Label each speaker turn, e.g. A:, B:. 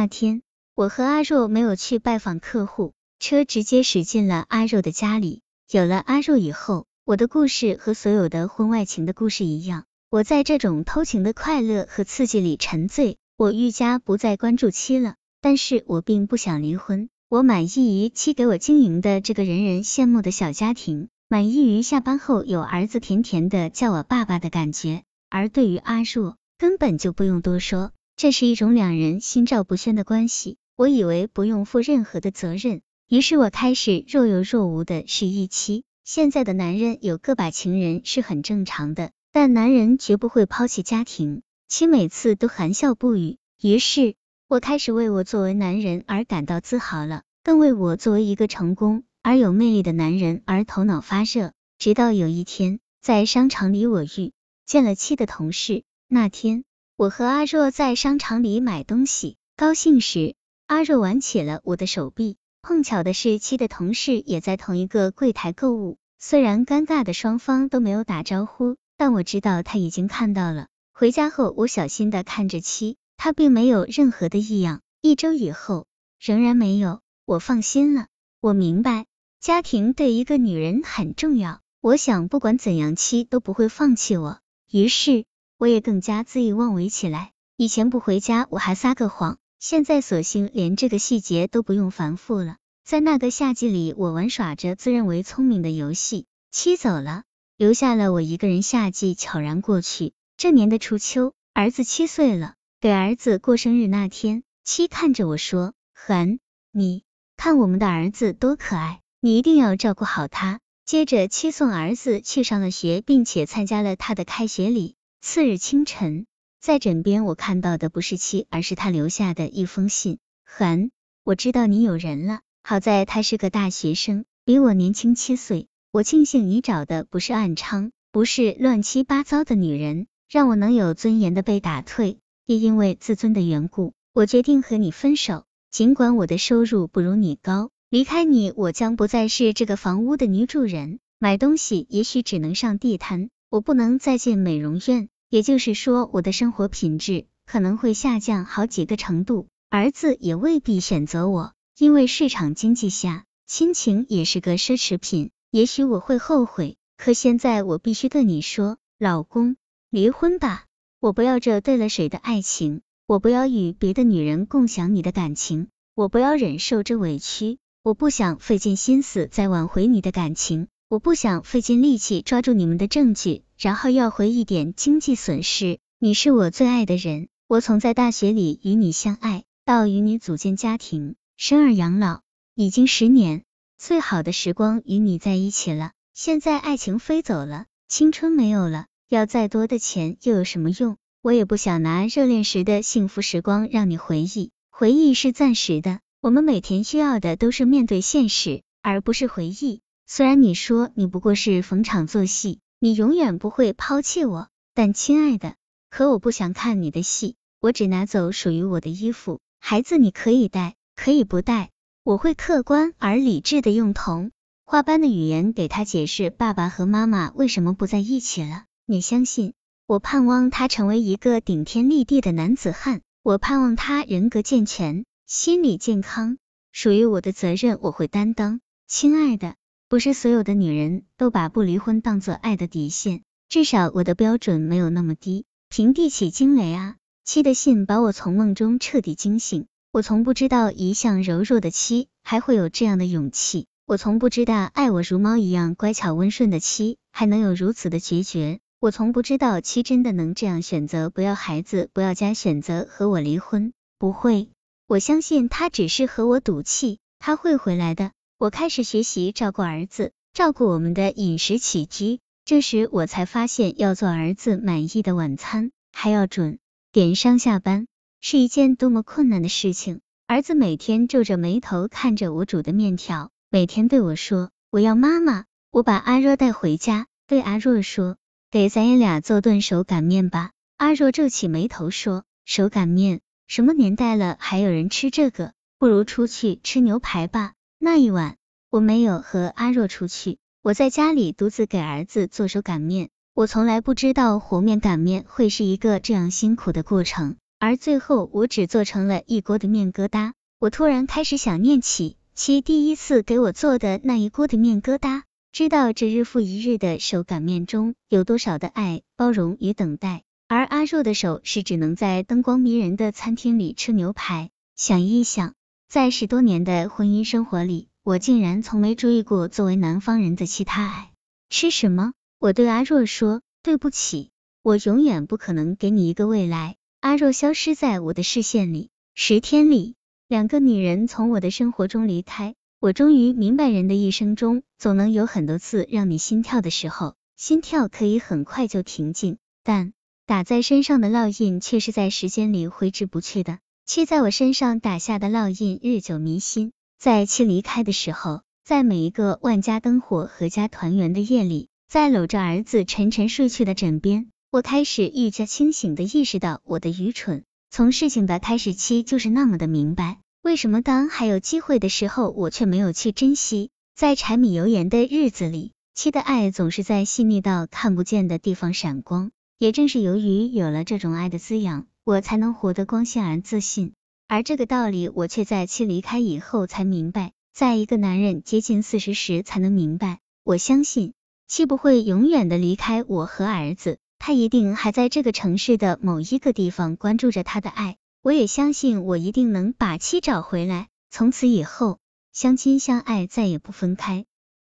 A: 那天，我和阿若没有去拜访客户，车直接驶进了阿若的家里。有了阿若以后，我的故事和所有的婚外情的故事一样，我在这种偷情的快乐和刺激里沉醉。我愈加不再关注妻了，但是我并不想离婚。我满意于妻给我经营的这个人人羡慕的小家庭，满意于下班后有儿子甜甜的叫我爸爸的感觉。而对于阿若，根本就不用多说，这是一种两人心照不宣的关系。我以为不用负任何的责任，于是我开始若有若无的示意妻。现在的男人有个把情人是很正常的，但男人绝不会抛弃家庭。妻每次都含笑不语，于是我开始为我作为男人而感到自豪了，更为我作为一个成功而有魅力的男人而头脑发热。直到有一天，在商场里我遇见了妻的同事。那天，我和阿若在商场里买东西，高兴时，阿若挽起了我的手臂。碰巧的是，妻的同事也在同一个柜台购物。虽然尴尬的双方都没有打招呼，但我知道他已经看到了。回家后，我小心的看着妻，他并没有任何的异样。一周以后，仍然没有，我放心了。我明白，家庭对一个女人很重要。我想，不管怎样，妻都不会放弃我。于是，我也更加恣意妄为起来。以前不回家，我还撒个谎，现在索性连这个细节都不用繁复了。在那个夏季里，我玩耍着自认为聪明的游戏。妻走了，留下了我一个人。夏季悄然过去。这年的初秋，儿子七岁了。给儿子过生日那天，七看着我说：“韩，你看我们的儿子多可爱，你一定要照顾好他。”接着，七送儿子去上了学，并且参加了他的开学礼。次日清晨，在枕边我看到的不是妻，而是他留下的一封信。韩，我知道你有人了。好在他是个大学生，比我年轻七岁。我庆幸你找的不是暗娼，不是乱七八糟的女人。让我能有尊严的被打退，也因为自尊的缘故，我决定和你分手。尽管我的收入不如你高，离开你，我将不再是这个房屋的女主人。买东西也许只能上地摊，我不能再进美容院，也就是说，我的生活品质可能会下降好几个程度。儿子也未必选择我，因为市场经济下，亲情也是个奢侈品。也许我会后悔，可现在我必须对你说，老公。离婚吧，我不要这对了谁的爱情，我不要与别的女人共享你的感情，我不要忍受这委屈，我不想费尽心思再挽回你的感情，我不想费尽力气抓住你们的证据，然后要回一点经济损失。你是我最爱的人，我从在大学里与你相爱，到与你组建家庭、生儿养老，已经十年，最好的时光与你在一起了。现在爱情飞走了，青春没有了。要再多的钱又有什么用？我也不想拿热恋时的幸福时光让你回忆，回忆是暂时的。我们每天需要的都是面对现实，而不是回忆。虽然你说你不过是逢场作戏，你永远不会抛弃我，但亲爱的，可我不想看你的戏。我只拿走属于我的衣服，孩子你可以带，可以不带。我会客观而理智的用童话般的语言给他解释爸爸和妈妈为什么不在一起了。你相信我，盼望他成为一个顶天立地的男子汉。我盼望他人格健全，心理健康。属于我的责任我会担当。亲爱的，不是所有的女人都把不离婚当做爱的底线，至少我的标准没有那么低。平地起惊雷啊！妻的信把我从梦中彻底惊醒。我从不知道一向柔弱的妻还会有这样的勇气。我从不知道爱我如猫一样乖巧温顺的妻还能有如此的决绝。我从不知道妻真的能这样选择，不要孩子，不要家，选择和我离婚。不会，我相信他只是和我赌气，他会回来的。我开始学习照顾儿子，照顾我们的饮食起居。这时我才发现，要做儿子满意的晚餐，还要准点上下班，是一件多么困难的事情。儿子每天皱着眉头看着我煮的面条，每天对我说：“我要妈妈。”我把阿若带回家，对阿若说。给咱爷俩做顿手擀面吧。阿若皱起眉头说：“手擀面，什么年代了还有人吃这个？不如出去吃牛排吧。”那一晚，我没有和阿若出去，我在家里独自给儿子做手擀面。我从来不知道和面擀面会是一个这样辛苦的过程。而最后我只做成了一锅的面疙瘩。我突然开始想念起其第一次给我做的那一锅的面疙瘩，知道这日复一日的手擀面中有多少的爱、包容与等待。而阿若的手是只能在灯光迷人的餐厅里吃牛排。想一想，在十多年的婚姻生活里，我竟然从没注意过作为南方人的其他爱。吃什么？我对阿若说：“对不起，我永远不可能给你一个未来。”阿若消失在我的视线里。十天里，两个女人从我的生活中离开，我终于明白，人的一生中总能有很多次让你心跳的时候，心跳可以很快就平静，但打在身上的烙印却是在时间里挥之不去的。七在我身上打下的烙印日久弥新，在七离开的时候，在每一个万家灯火、阖家团圆的夜里，在搂着儿子沉沉睡去的枕边，我开始愈加清醒的意识到我的愚蠢。从事情的开始，期就是那么的明白，为什么当还有机会的时候，我却没有去珍惜。在柴米油盐的日子里，七的爱总是在细腻到看不见的地方闪光。也正是由于有了这种爱的滋养。我才能活得光鲜而自信，而这个道理我却在妻离开以后才明白，在一个男人接近四十时才能明白。我相信妻不会永远的离开我和儿子，他一定还在这个城市的某一个地方关注着他的爱。我也相信我一定能把妻找回来，从此以后相亲相爱，再也不分开。